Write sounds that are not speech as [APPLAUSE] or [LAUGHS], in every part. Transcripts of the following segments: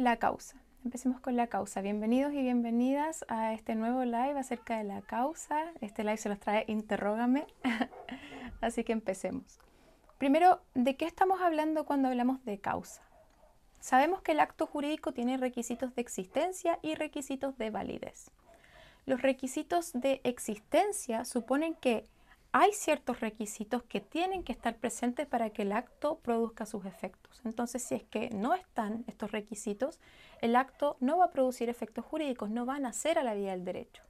la causa. Empecemos con la causa. Bienvenidos y bienvenidas a este nuevo live acerca de la causa. Este live se los trae Interrógame. [LAUGHS] Así que empecemos. Primero, ¿de qué estamos hablando cuando hablamos de causa? Sabemos que el acto jurídico tiene requisitos de existencia y requisitos de validez. Los requisitos de existencia suponen que hay ciertos requisitos que tienen que estar presentes para que el acto produzca sus efectos. Entonces, si es que no están estos requisitos, el acto no va a producir efectos jurídicos, no va a nacer a la vía del derecho.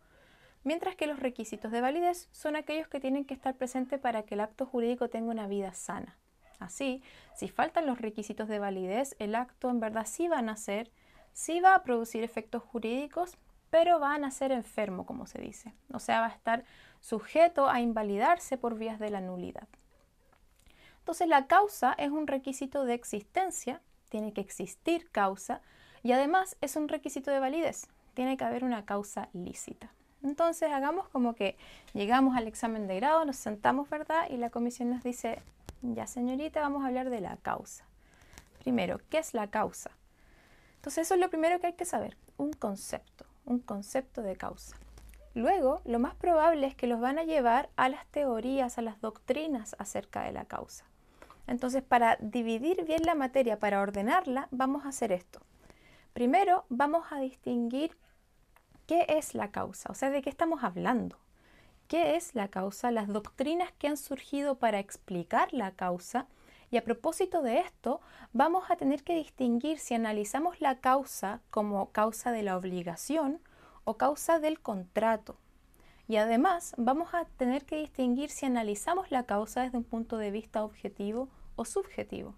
Mientras que los requisitos de validez son aquellos que tienen que estar presentes para que el acto jurídico tenga una vida sana. Así, si faltan los requisitos de validez, el acto en verdad sí va a nacer, sí va a producir efectos jurídicos, pero va a nacer enfermo, como se dice. O sea, va a estar sujeto a invalidarse por vías de la nulidad. Entonces la causa es un requisito de existencia, tiene que existir causa y además es un requisito de validez, tiene que haber una causa lícita. Entonces hagamos como que llegamos al examen de grado, nos sentamos, ¿verdad? Y la comisión nos dice, ya señorita, vamos a hablar de la causa. Primero, ¿qué es la causa? Entonces eso es lo primero que hay que saber, un concepto, un concepto de causa. Luego, lo más probable es que los van a llevar a las teorías, a las doctrinas acerca de la causa. Entonces, para dividir bien la materia, para ordenarla, vamos a hacer esto. Primero, vamos a distinguir qué es la causa, o sea, de qué estamos hablando. ¿Qué es la causa? Las doctrinas que han surgido para explicar la causa. Y a propósito de esto, vamos a tener que distinguir si analizamos la causa como causa de la obligación o causa del contrato. Y además vamos a tener que distinguir si analizamos la causa desde un punto de vista objetivo o subjetivo.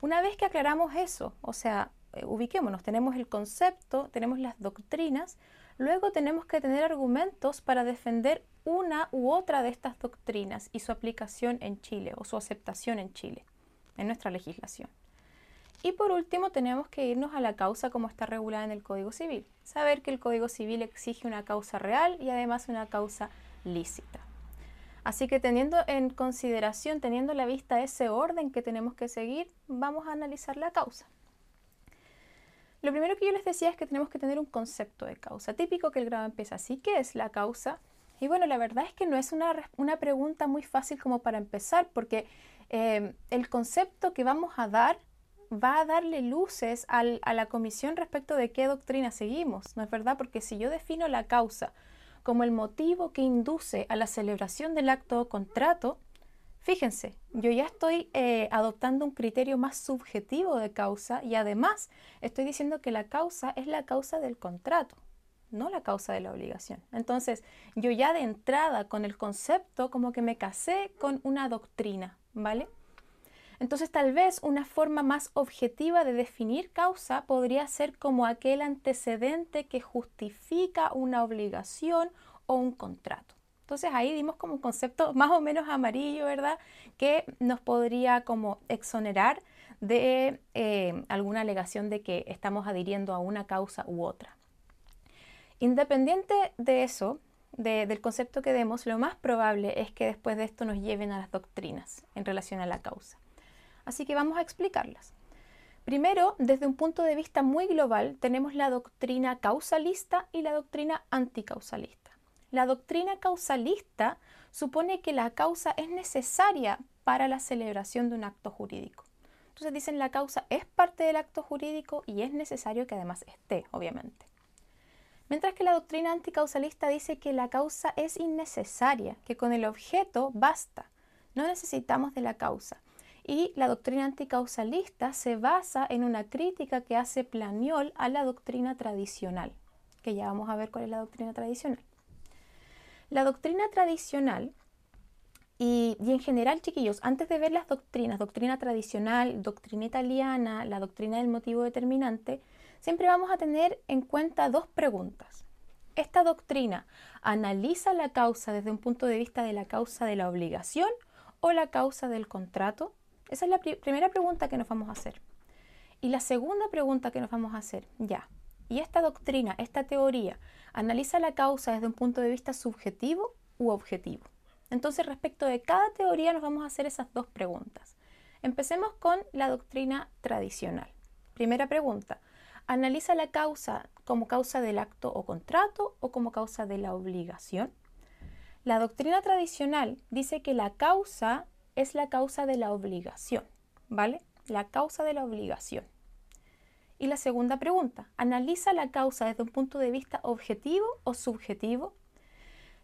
Una vez que aclaramos eso, o sea, eh, ubiquémonos, tenemos el concepto, tenemos las doctrinas, luego tenemos que tener argumentos para defender una u otra de estas doctrinas y su aplicación en Chile o su aceptación en Chile, en nuestra legislación. Y por último, tenemos que irnos a la causa como está regulada en el Código Civil. Saber que el Código Civil exige una causa real y además una causa lícita. Así que teniendo en consideración, teniendo a la vista ese orden que tenemos que seguir, vamos a analizar la causa. Lo primero que yo les decía es que tenemos que tener un concepto de causa. Típico que el grado empieza así. ¿Qué es la causa? Y bueno, la verdad es que no es una, pregunta muy fácil como para empezar, porque eh, el concepto que vamos a dar va a darle luces a la comisión respecto de qué doctrina seguimos, ¿no es verdad? Porque si yo defino la causa como el motivo que induce a la celebración del acto o contrato, fíjense, yo ya estoy eh, adoptando un criterio más subjetivo de causa y además estoy diciendo que la causa es la causa del contrato, no la causa de la obligación. Entonces, yo ya de entrada con el concepto como que me casé con una doctrina, ¿vale? Entonces tal vez una forma más objetiva de definir causa podría ser como aquel antecedente que justifica una obligación o un contrato. Entonces ahí dimos como un concepto más o menos amarillo, ¿verdad? Que nos podría como exonerar de eh, alguna alegación de que estamos adhiriendo a una causa u otra. Independiente de eso, del concepto que demos, lo más probable es que después de esto nos lleven a las doctrinas en relación a la causa. Así que vamos a explicarlas. Primero, desde un punto de vista muy global, tenemos la doctrina causalista y la doctrina anticausalista. La doctrina causalista supone que la causa es necesaria para la celebración de un acto jurídico. Entonces dicen la causa es parte del acto jurídico y es necesario que además esté, obviamente. Mientras que la doctrina anticausalista dice que la causa es innecesaria, que con el objeto basta, no necesitamos de la causa. Y la doctrina anticausalista se basa en una crítica que hace Planiol a la doctrina tradicional, que ya vamos a ver cuál es la doctrina tradicional. La doctrina tradicional, y, en general, chiquillos, antes de ver las doctrinas, doctrina tradicional, doctrina italiana, la doctrina del motivo determinante, siempre vamos a tener en cuenta dos preguntas. ¿Esta doctrina analiza la causa desde un punto de vista de la causa de la obligación o la causa del contrato? Esa es la primera pregunta que nos vamos a hacer. Y la segunda pregunta que nos vamos a hacer, ya, ¿y esta doctrina, esta teoría, analiza la causa desde un punto de vista subjetivo u objetivo? Entonces, respecto de cada teoría nos vamos a hacer esas dos preguntas. Empecemos con la doctrina tradicional. Primera pregunta, Analiza la causa como causa del acto o contrato o como causa de la obligación. La doctrina tradicional dice que la causa es la causa de la obligación, ¿vale? La causa de la obligación. Y la segunda pregunta, ¿analiza la causa desde un punto de vista objetivo o subjetivo?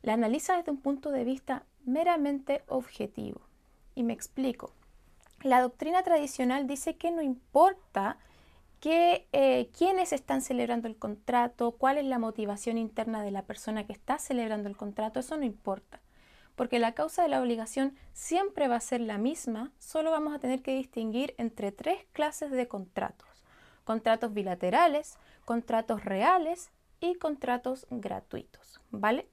La analiza desde un punto de vista meramente objetivo. Y me explico. La doctrina tradicional dice que no importa que, eh, quiénes están celebrando el contrato, cuál es la motivación interna de la persona que está celebrando el contrato, eso no importa. Porque la causa de la obligación siempre va a ser la misma, solo vamos a tener que distinguir entre tres clases de contratos. Contratos bilaterales, contratos reales y contratos gratuitos, ¿vale?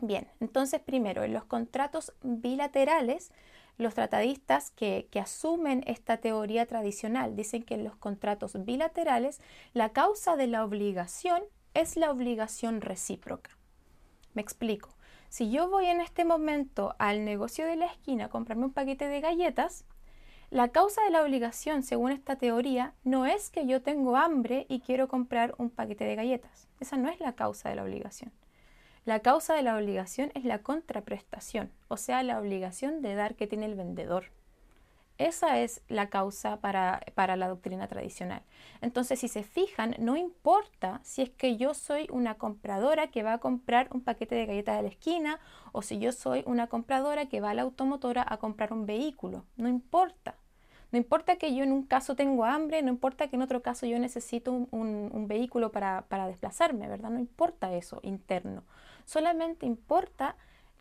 Bien, entonces primero, en los contratos bilaterales, los tratadistas que, asumen esta teoría tradicional dicen que en los contratos bilaterales la causa de la obligación es la obligación recíproca. Me explico. Si yo voy en este momento al negocio de la esquina a comprarme un paquete de galletas, la causa de la obligación, según esta teoría, no es que yo tengo hambre y quiero comprar un paquete de galletas. Esa no es la causa de la obligación. La causa de la obligación es la contraprestación, o sea, la obligación de dar que tiene el vendedor. Esa es la causa para, para, la doctrina tradicional. Entonces, si se fijan, no importa si es que yo soy una compradora que va a comprar un paquete de galletas de la esquina o si yo soy una compradora que va a la automotora a comprar un vehículo. No importa. No importa que yo en un caso tengo hambre, no importa que en otro caso yo necesito un, vehículo para, para desplazarme, ¿verdad? No importa eso interno. Solamente importa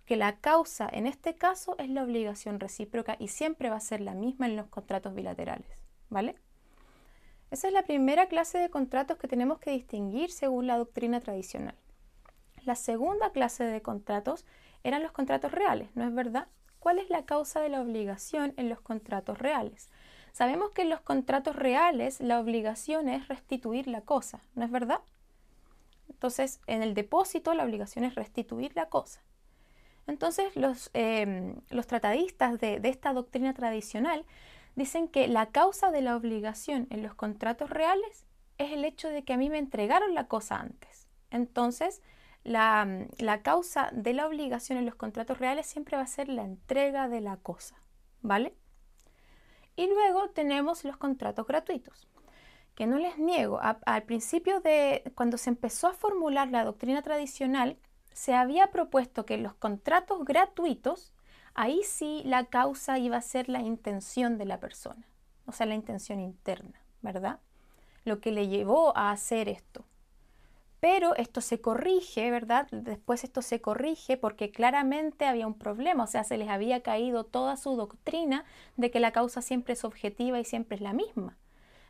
que la causa en este caso es la obligación recíproca y siempre va a ser la misma en los contratos bilaterales, ¿vale? Esa es la primera clase de contratos que tenemos que distinguir según la doctrina tradicional. La segunda clase de contratos eran los contratos reales, ¿no es verdad? ¿Cuál es la causa de la obligación en los contratos reales? Sabemos que en los contratos reales la obligación es restituir la cosa, ¿no es verdad? Entonces, en el depósito la obligación es restituir la cosa. Entonces, los, em, tratadistas de, de esta doctrina tradicional dicen que la causa de la obligación en los contratos reales es el hecho de que a mí me entregaron la cosa antes. Entonces, la, la, causa de la obligación en los contratos reales siempre va a ser la entrega de la cosa, ¿vale? Y luego tenemos los contratos gratuitos que no les niego, al principio de cuando se empezó a formular la doctrina tradicional, se había propuesto que los contratos gratuitos, ahí sí la causa iba a ser la intención de la persona, o sea, la intención interna, ¿verdad? Lo que le llevó a hacer esto. Pero esto se corrige, ¿verdad? Después esto se corrige porque claramente había un problema, o sea, se les había caído toda su doctrina de que la causa siempre es objetiva y siempre es la misma.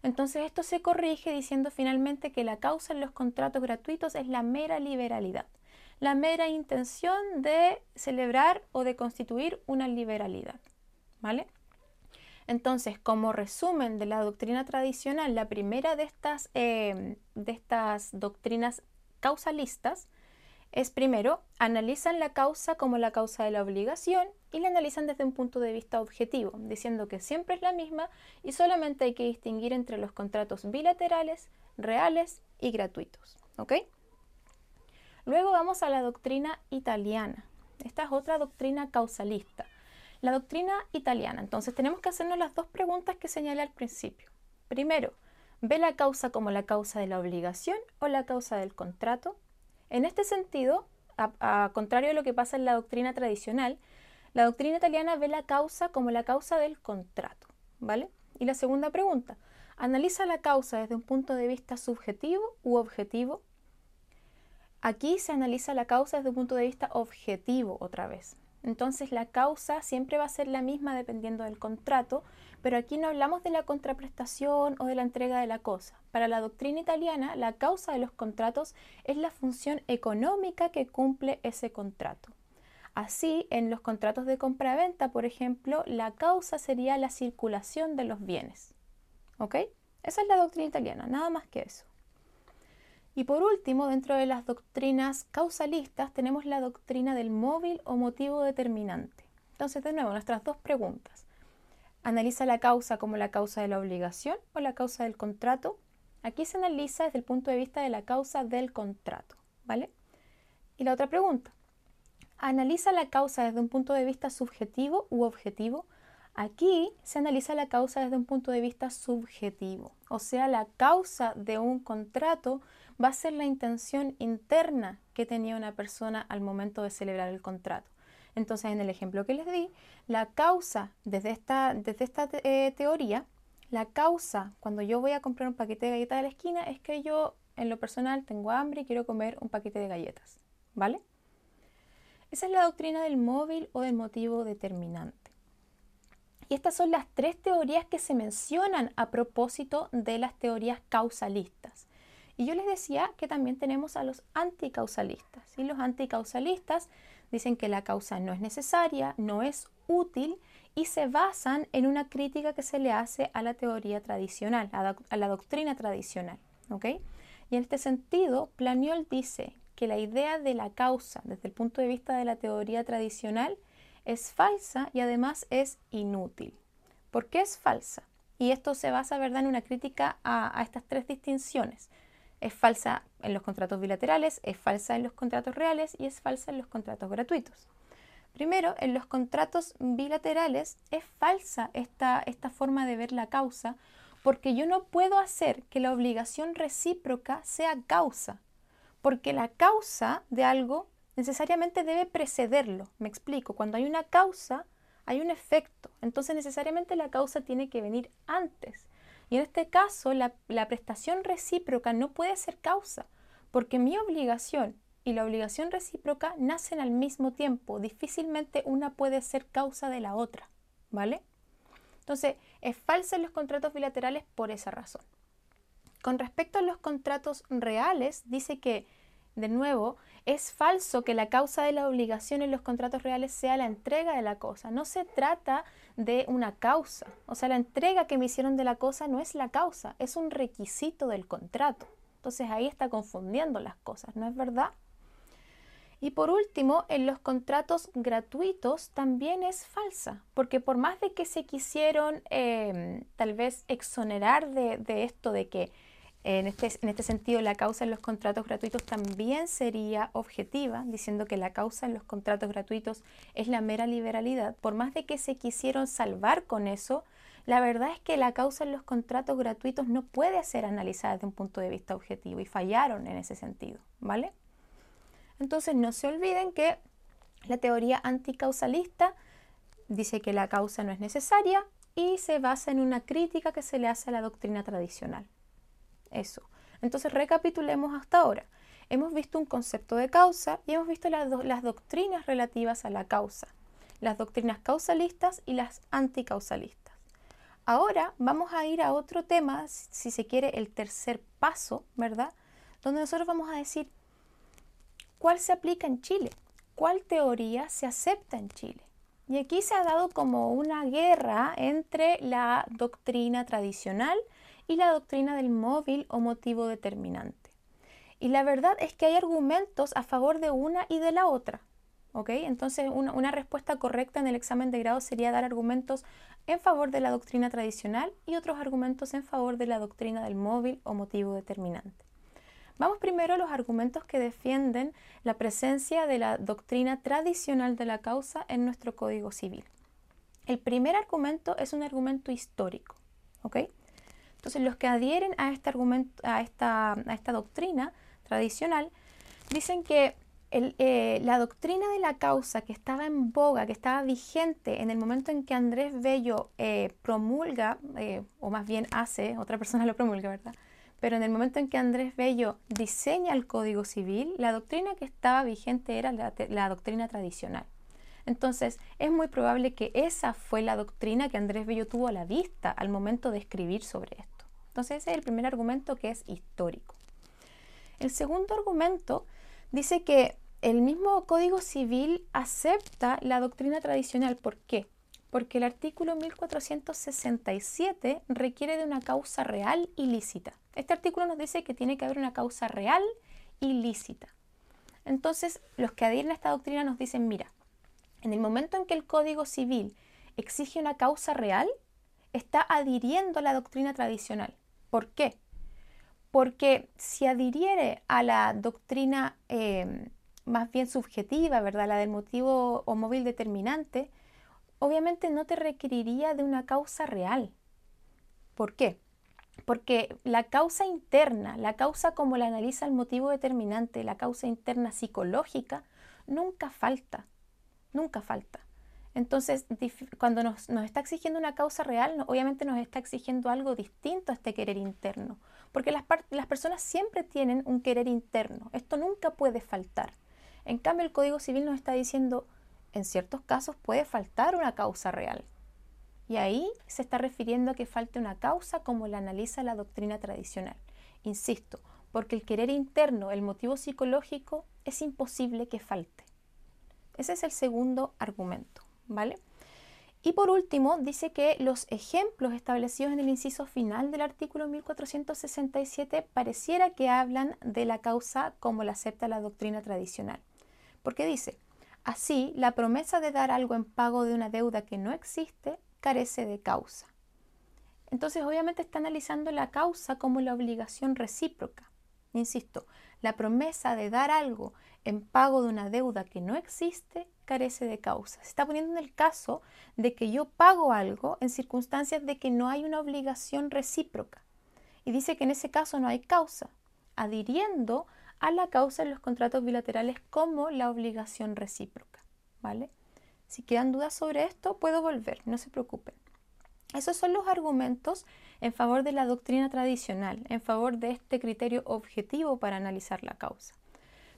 Entonces esto se corrige diciendo finalmente que la causa en los contratos gratuitos es la mera liberalidad, la mera intención de celebrar o de constituir una liberalidad. ¿Vale? Entonces, como resumen de la doctrina tradicional, la primera de estas, eh, de estas doctrinas causalistas es primero, analizan la causa como la causa de la obligación y la analizan desde un punto de vista objetivo, diciendo que siempre es la misma y solamente hay que distinguir entre los contratos bilaterales, reales y gratuitos. Luego vamos a la doctrina italiana. Esta es otra doctrina causalista. La doctrina italiana. Entonces tenemos que hacernos las dos preguntas que señalé al principio. Primero, ¿ve la causa como la causa de la obligación o la causa del contrato? En este sentido, a, contrario de lo que pasa en la doctrina tradicional, la doctrina italiana ve la causa como la causa del contrato, ¿vale? Y la segunda pregunta, ¿analiza la causa desde un punto de vista subjetivo u objetivo? Aquí se analiza la causa desde un punto de vista objetivo otra vez. Entonces la causa siempre va a ser la misma dependiendo del contrato, pero aquí no hablamos de la contraprestación o de la entrega de la cosa. Para la doctrina italiana, la causa de los contratos es la función económica que cumple ese contrato. Así, en los contratos de compra-venta, por ejemplo, la causa sería la circulación de los bienes. ¿Ok? Esa es la doctrina italiana, nada más que eso. Y por último, dentro de las doctrinas causalistas tenemos la doctrina del móvil o motivo determinante. Entonces, de nuevo, nuestras dos preguntas. ¿Analiza la causa como la causa de la obligación o la causa del contrato? Aquí se analiza desde el punto de vista de la causa del contrato, ¿vale? Y la otra pregunta, ¿analiza la causa desde un punto de vista subjetivo u objetivo? Aquí se analiza la causa desde un punto de vista subjetivo, o sea, la causa de un contrato va a ser la intención interna que tenía una persona al momento de celebrar el contrato. Entonces, en el ejemplo que les di, la causa desde esta, desde esta eh, teoría, la causa cuando yo voy a comprar un paquete de galletas de la esquina es que yo en lo personal tengo hambre y quiero comer un paquete de galletas, ¿vale? Esa es la doctrina del móvil o del motivo determinante. Y estas son las tres teorías que se mencionan a propósito de las teorías causalistas. Y yo les decía que también tenemos a los anticausalistas. Y los anticausalistas dicen que la causa no es necesaria, no es útil y se basan en una crítica que se le hace a la teoría tradicional, a la doctrina tradicional. Y en este sentido, Planiol dice que la idea de la causa desde el punto de vista de la teoría tradicional es falsa y además es inútil. ¿Por qué es falsa? Y esto se basa ¿verdad? en una crítica a, a estas tres distinciones. Es falsa en los contratos bilaterales, es falsa en los contratos reales y es falsa en los contratos gratuitos. Primero, en los contratos bilaterales es falsa esta, esta, forma de ver la causa porque yo no puedo hacer que la obligación recíproca sea causa, porque la causa de algo necesariamente debe precederlo. Me explico, cuando hay una causa, hay un efecto. Entonces necesariamente la causa tiene que venir antes. Y en este caso, la, prestación recíproca no puede ser causa, porque mi obligación y la obligación recíproca nacen al mismo tiempo. Difícilmente una puede ser causa de la otra, ¿vale? Entonces, es falsa en los contratos bilaterales por esa razón. Con respecto a los contratos reales, dice que de nuevo, es falso que la causa de la obligación en los contratos reales sea la entrega de la cosa. No se trata de una causa. O sea, la entrega que me hicieron de la cosa no es la causa, es un requisito del contrato. Entonces ahí está confundiendo las cosas, ¿no es verdad? Y por último, en los contratos gratuitos también es falsa, porque por más de que se quisieron eh, tal vez exonerar de, de esto de que en este, en este, sentido, la causa en los contratos gratuitos también sería objetiva, diciendo que la causa en los contratos gratuitos es la mera liberalidad. Por más de que se quisieron salvar con eso, la verdad es que la causa en los contratos gratuitos no puede ser analizada desde un punto de vista objetivo y fallaron en ese sentido, ¿vale? Entonces no se olviden que la teoría anticausalista dice que la causa no es necesaria y se basa en una crítica que se le hace a la doctrina tradicional eso. Entonces recapitulemos hasta ahora. Hemos visto un concepto de causa y hemos visto las, doctrinas relativas a la causa, las doctrinas causalistas y las anticausalistas. Ahora vamos a ir a otro tema, si se quiere, el tercer paso, ¿verdad? Donde nosotros vamos a decir cuál se aplica en Chile, cuál teoría se acepta en Chile. Y aquí se ha dado como una guerra entre la doctrina tradicional y la doctrina del móvil o motivo determinante. Y la verdad es que hay argumentos a favor de una y de la otra. ¿ok? Entonces, una, respuesta correcta en el examen de grado sería dar argumentos en favor de la doctrina tradicional y otros argumentos en favor de la doctrina del móvil o motivo determinante. Vamos primero a los argumentos que defienden la presencia de la doctrina tradicional de la causa en nuestro Código Civil. El primer argumento es un argumento histórico. Entonces, los que adhieren a este a esta doctrina tradicional, dicen que eh, la doctrina de la causa que estaba en boga, que estaba vigente en el momento en que Andrés Bello eh, promulga, eh, o más bien hace, otra persona lo promulga, ¿verdad? Pero en el momento en que Andrés Bello diseña el Código Civil, la doctrina que estaba vigente era la, la doctrina tradicional. Entonces, es muy probable que esa fue la doctrina que Andrés Bello tuvo a la vista al momento de escribir sobre esto. Entonces ese es el primer argumento que es histórico. El segundo argumento dice que el mismo Código Civil acepta la doctrina tradicional. ¿Por qué? Porque el artículo 1467 requiere de una causa real ilícita. Este artículo nos dice que tiene que haber una causa real ilícita. Entonces, los que adhieren a esta doctrina nos dicen, mira, en el momento en que el Código Civil exige una causa real, está adhiriendo a la doctrina tradicional. ¿Por qué? porque si adhiriere a la doctrina eh, más bien subjetiva, ¿verdad? La del motivo o móvil determinante, obviamente no te requeriría de una causa real. ¿Por qué? Porque la causa interna, la causa como la analiza el motivo determinante, la causa interna psicológica, nunca falta, nunca falta. Entonces, cuando nos, está exigiendo una causa real, obviamente nos está exigiendo algo distinto a este querer interno, porque las, las personas siempre tienen un querer interno, esto nunca puede faltar. En cambio, el Código Civil nos está diciendo, en ciertos casos puede faltar una causa real. Y ahí se está refiriendo a que falte una causa como la analiza la doctrina tradicional. Insisto, porque el querer interno, el motivo psicológico, es imposible que falte. Ese es el segundo argumento, Y por último, dice que los ejemplos establecidos en el inciso final del artículo 1467 pareciera que hablan de la causa como la acepta la doctrina tradicional. Porque dice, así, la promesa de dar algo en pago de una deuda que no existe carece de causa. Entonces, obviamente está analizando la causa como la obligación recíproca. Insisto, la promesa de dar algo en pago de una deuda que no existe carece de causa. Se está poniendo en el caso de que yo pago algo en circunstancias de que no hay una obligación recíproca. Y dice que en ese caso no hay causa, adhiriendo a la causa en los contratos bilaterales como la obligación recíproca. ¿Vale? Si quedan dudas sobre esto, puedo volver, no se preocupen. Esos son los argumentos en favor de la doctrina tradicional, en favor de este criterio objetivo para analizar la causa.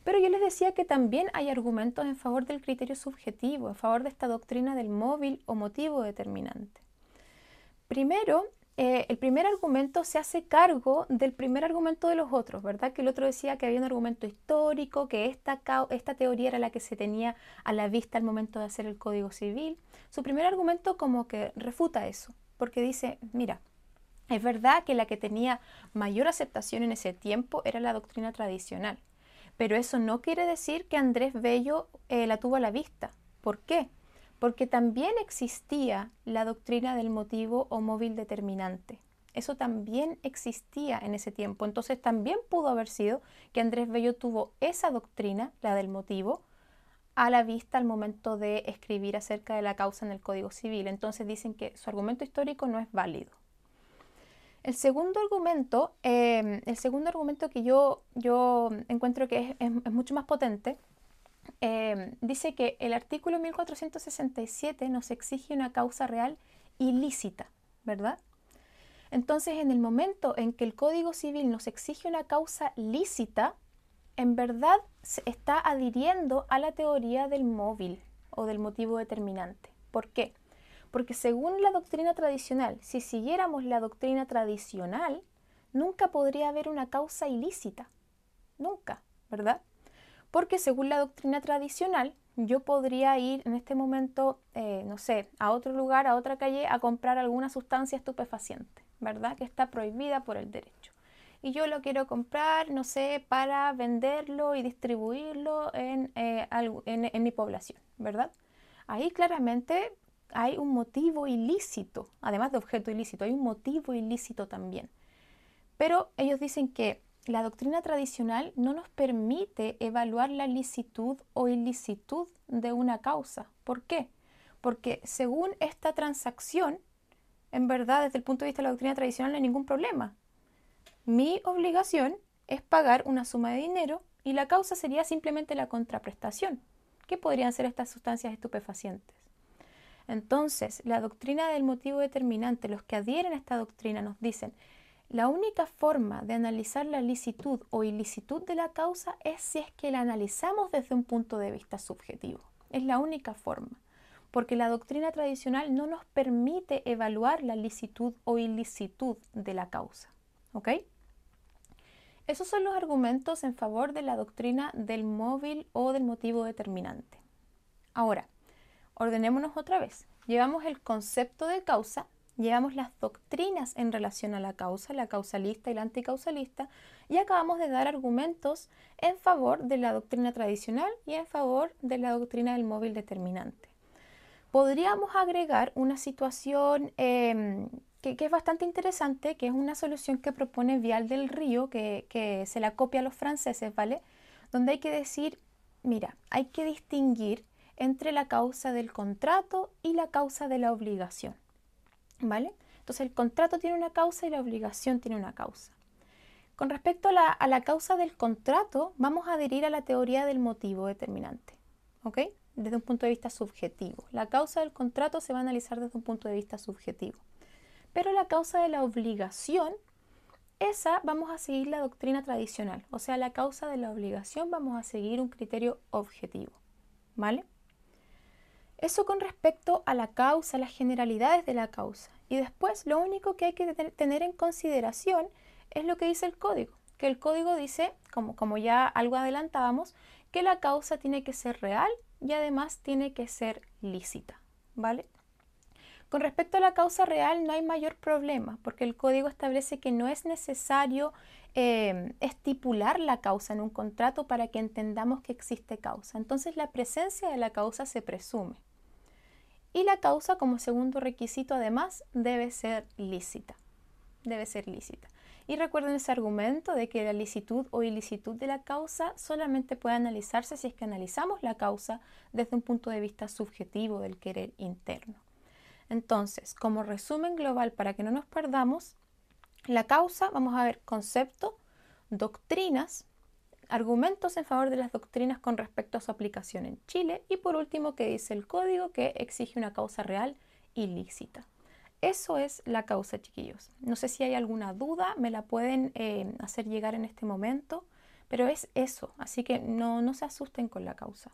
Pero yo les decía que también hay argumentos en favor del criterio subjetivo, en favor de esta doctrina del móvil o motivo determinante. Primero, eh, el primer argumento se hace cargo del primer argumento de los otros, ¿verdad? Que el otro decía que había un argumento histórico, que esta, esta teoría era la que se tenía a la vista al momento de hacer el Código Civil. Su primer argumento como que refuta eso, porque dice, mira, es verdad que la que tenía mayor aceptación en ese tiempo era la doctrina tradicional, pero eso no quiere decir que Andrés Bello eh, la tuvo a la vista. ¿Por qué? porque también existía la doctrina del motivo o móvil determinante. Eso también existía en ese tiempo. Entonces también pudo haber sido que Andrés Bello tuvo esa doctrina, la del motivo, a la vista al momento de escribir acerca de la causa en el Código Civil. Entonces dicen que su argumento histórico no es válido. El segundo argumento, eh, el segundo argumento que yo, yo encuentro que es mucho más potente, Em, dice que el artículo 1467 nos exige una causa real ilícita, ¿verdad? Entonces, en el momento en que el Código Civil nos exige una causa lícita, en verdad se está adhiriendo a la teoría del móvil o del motivo determinante. ¿Por qué? Porque según la doctrina tradicional, si siguiéramos la doctrina tradicional, nunca podría haber una causa ilícita. Nunca, ¿verdad? Porque según la doctrina tradicional, yo podría ir en este momento, eh, no sé, a otro lugar, a otra calle, a comprar alguna sustancia estupefaciente, ¿verdad? Que está prohibida por el derecho. Y yo lo quiero comprar, no sé, para venderlo y distribuirlo en, eh, en mi población, ¿verdad? Ahí claramente hay un motivo ilícito, además de objeto ilícito, hay un motivo ilícito también. Pero ellos dicen que la doctrina tradicional no nos permite evaluar la licitud o ilicitud de una causa. ¿Por qué? Porque según esta transacción, en verdad, desde el punto de vista de la doctrina tradicional no hay ningún problema. Mi obligación es pagar una suma de dinero y la causa sería simplemente la contraprestación. ¿Qué podrían ser estas sustancias estupefacientes? Entonces, la doctrina del motivo determinante, los que adhieren a esta doctrina nos dicen, la única forma de analizar la licitud o ilicitud de la causa es si es que la analizamos desde un punto de vista subjetivo. Es la única forma, porque la doctrina tradicional no nos permite evaluar la licitud o ilicitud de la causa. ¿Ok? Esos son los argumentos en favor de la doctrina del móvil o del motivo determinante. Ahora, ordenémonos otra vez. Llevamos el concepto de causa Llevamos las doctrinas en relación a la causa, la causalista y la anticausalista, y acabamos de dar argumentos en favor de la doctrina tradicional y en favor de la doctrina del móvil determinante. Podríamos agregar una situación em, que, es bastante interesante, que es una solución que propone Vial del Río, que, que se la copia a los franceses, ¿vale? Donde hay que decir, mira, hay que distinguir entre la causa del contrato y la causa de la obligación, ¿vale? Entonces el contrato tiene una causa y la obligación tiene una causa. Con respecto a la, causa del contrato, vamos a adherir a la teoría del motivo determinante, ¿ok? Desde un punto de vista subjetivo. La causa del contrato se va a analizar desde un punto de vista subjetivo. Pero la causa de la obligación, esa vamos a seguir la doctrina tradicional. O sea, la causa de la obligación vamos a seguir un criterio objetivo, ¿vale? Eso con respecto a la causa, las generalidades de la causa. Y después lo único que hay que tener en consideración es lo que dice el código, que el código dice, como, como ya algo adelantábamos, que la causa tiene que ser real y además tiene que ser lícita, ¿vale? Con respecto a la causa real no hay mayor problema, porque el código establece que no es necesario eh, estipular la causa en un contrato para que entendamos que existe causa. Entonces la presencia de la causa se presume. Y la causa como segundo requisito además debe ser lícita. Debe ser lícita. Y recuerden ese argumento de que la licitud o ilicitud de la causa solamente puede analizarse si es que analizamos la causa desde un punto de vista subjetivo del querer interno. Entonces, como resumen global para que no nos perdamos, la causa, vamos a ver concepto, doctrinas, argumentos en favor de las doctrinas con respecto a su aplicación en Chile y por último que dice el código que exige una causa real ilícita. Eso es la causa, chiquillos. No sé si hay alguna duda, me la pueden eh, hacer llegar en este momento, pero es eso, así que no, no se asusten con la causa.